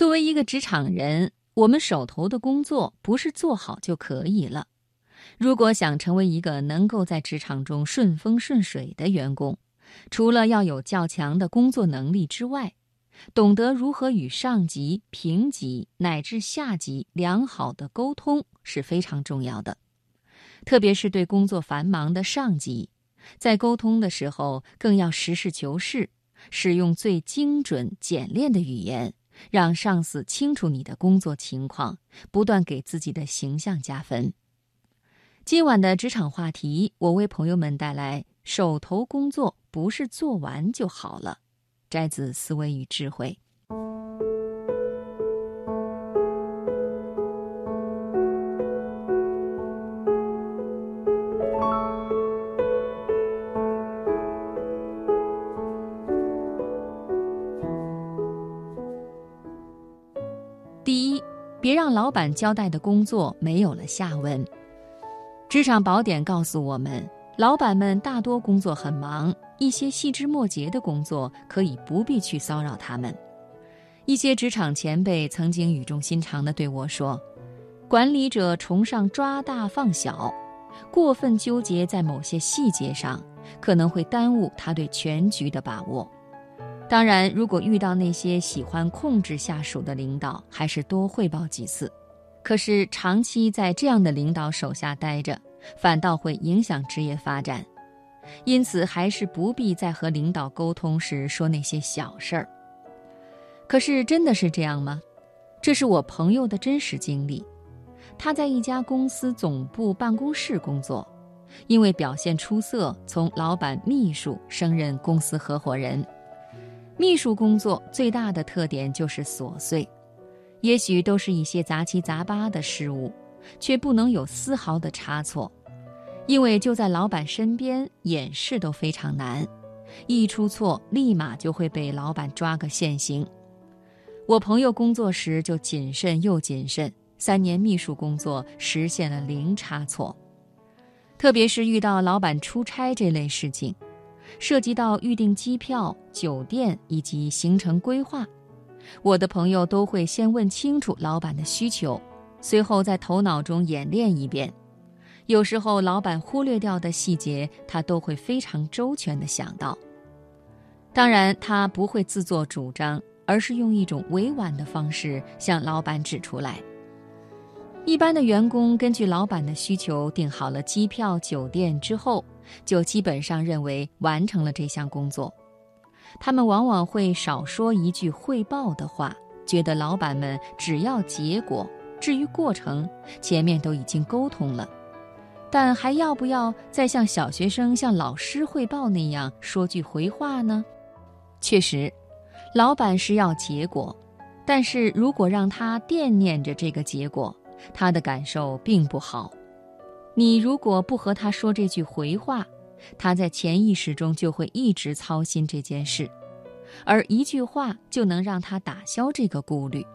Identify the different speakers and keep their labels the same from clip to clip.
Speaker 1: 作为一个职场人，我们手头的工作不是做好就可以了。如果想成为一个能够在职场中顺风顺水的员工，除了要有较强的工作能力之外，懂得如何与上级、平级乃至下级良好的沟通是非常重要的。特别是对工作繁忙的上级，在沟通的时候更要实事求是，使用最精准、简练的语言。让上司清楚你的工作情况，不断给自己的形象加分。今晚的职场话题，我为朋友们带来：手头工作不是做完就好了。摘自《思维与智慧》。第一别让老板交代的工作没有了下文。职场宝典告诉我们，老板们大多工作很忙，一些细枝末节的工作可以不必去骚扰他们。一些职场前辈曾经语重心长地对我说：“管理者崇尚抓大放小，过分纠结在某些细节上，可能会耽误他对全局的把握。”当然，如果遇到那些喜欢控制下属的领导，还是多汇报几次。可是长期在这样的领导手下待着，反倒会影响职业发展。因此，还是不必在和领导沟通时说那些小事儿。可是，真的是这样吗？这是我朋友的真实经历。他在一家公司总部办公室工作，因为表现出色，从老板秘书升任公司合伙人。秘书工作最大的特点就是琐碎，也许都是一些杂七杂八的事物，却不能有丝毫的差错，因为就在老板身边，掩饰都非常难，一出错立马就会被老板抓个现行。我朋友工作时就谨慎又谨慎，三年秘书工作实现了零差错，特别是遇到老板出差这类事情。涉及到预订机票、酒店以及行程规划，我的朋友都会先问清楚老板的需求，随后在头脑中演练一遍。有时候老板忽略掉的细节，他都会非常周全地想到。当然，他不会自作主张，而是用一种委婉的方式向老板指出来。一般的员工根据老板的需求订好了机票、酒店之后。就基本上认为完成了这项工作，他们往往会少说一句汇报的话，觉得老板们只要结果，至于过程，前面都已经沟通了。但还要不要再像小学生向老师汇报那样说句回话呢？确实，老板是要结果，但是如果让他惦念着这个结果，他的感受并不好。你如果不和他说这句回话，他在潜意识中就会一直操心这件事，而一句话就能让他打消这个顾虑。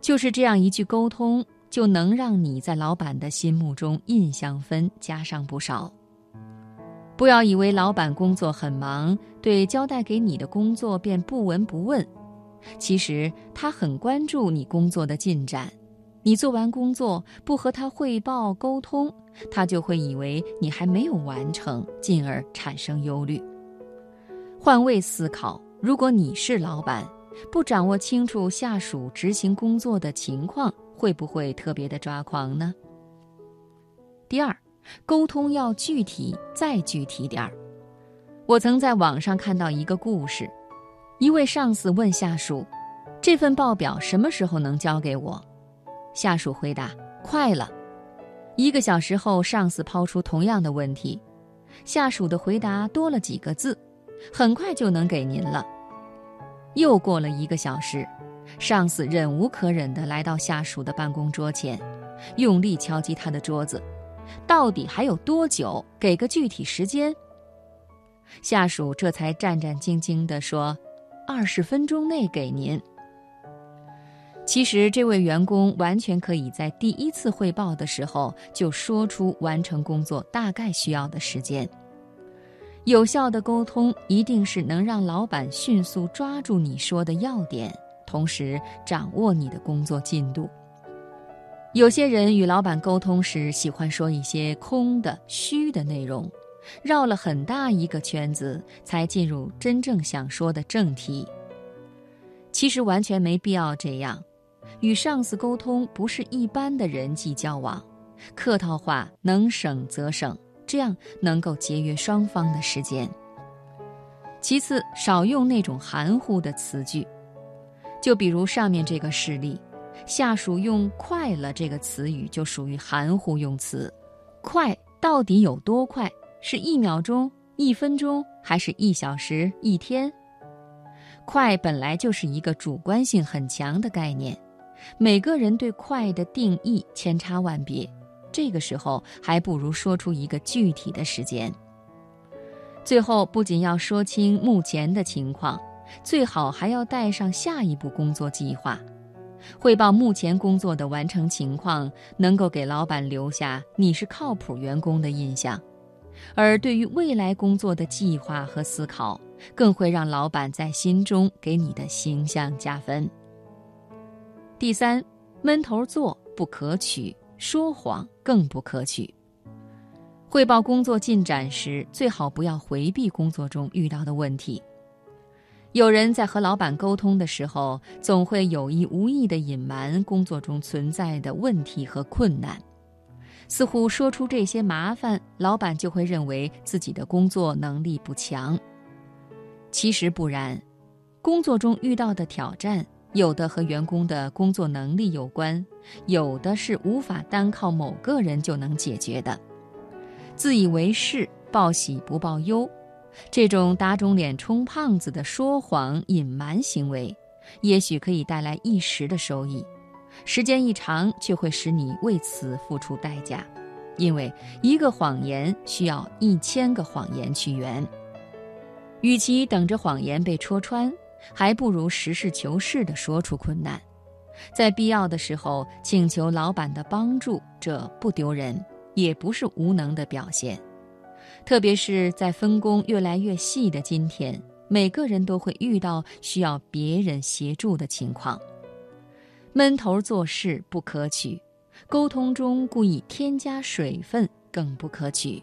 Speaker 1: 就是这样一句沟通，就能让你在老板的心目中印象分加上不少。不要以为老板工作很忙，对交代给你的工作便不闻不问，其实他很关注你工作的进展。你做完工作不和他汇报沟通，他就会以为你还没有完成，进而产生忧虑。换位思考，如果你是老板，不掌握清楚下属执行工作的情况，会不会特别的抓狂呢？第二，沟通要具体再具体点儿。我曾在网上看到一个故事，一位上司问下属：“这份报表什么时候能交给我？”下属回答：“快了。”一个小时后，上司抛出同样的问题，下属的回答多了几个字：“很快就能给您了。”又过了一个小时，上司忍无可忍地来到下属的办公桌前，用力敲击他的桌子：“到底还有多久？给个具体时间。”下属这才战战兢兢地说：“二十分钟内给您。”其实，这位员工完全可以在第一次汇报的时候就说出完成工作大概需要的时间。有效的沟通一定是能让老板迅速抓住你说的要点，同时掌握你的工作进度。有些人与老板沟通时喜欢说一些空的、虚的内容，绕了很大一个圈子才进入真正想说的正题。其实完全没必要这样。与上司沟通不是一般的人际交往，客套话能省则省，这样能够节约双方的时间。其次，少用那种含糊的词句，就比如上面这个事例。下属用“快了”这个词语就属于含糊用词，快到底有多快？是一秒钟、一分钟，还是一小时、一天？快本来就是一个主观性很强的概念，每个人对快的定义千差万别。这个时候还不如说出一个具体的时间。最后，不仅要说清目前的情况，最好还要带上下一步工作计划。汇报目前工作的完成情况，能够给老板留下你是靠谱员工的印象；而对于未来工作的计划和思考，更会让老板在心中给你的形象加分。第三，闷头做不可取，说谎更不可取。汇报工作进展时，最好不要回避工作中遇到的问题。有人在和老板沟通的时候，总会有意无意地隐瞒工作中存在的问题和困难，似乎说出这些麻烦，老板就会认为自己的工作能力不强。其实不然，工作中遇到的挑战，有的和员工的工作能力有关，有的是无法单靠某个人就能解决的。自以为是，报喜不报忧。这种打肿脸充胖子的说谎隐瞒行为，也许可以带来一时的收益，时间一长却会使你为此付出代价，因为一个谎言需要一千个谎言去圆。与其等着谎言被戳穿，还不如实事求是地说出困难，在必要的时候请求老板的帮助，这不丢人，也不是无能的表现。特别是在分工越来越细的今天，每个人都会遇到需要别人协助的情况。闷头做事不可取，沟通中故意添加水分更不可取。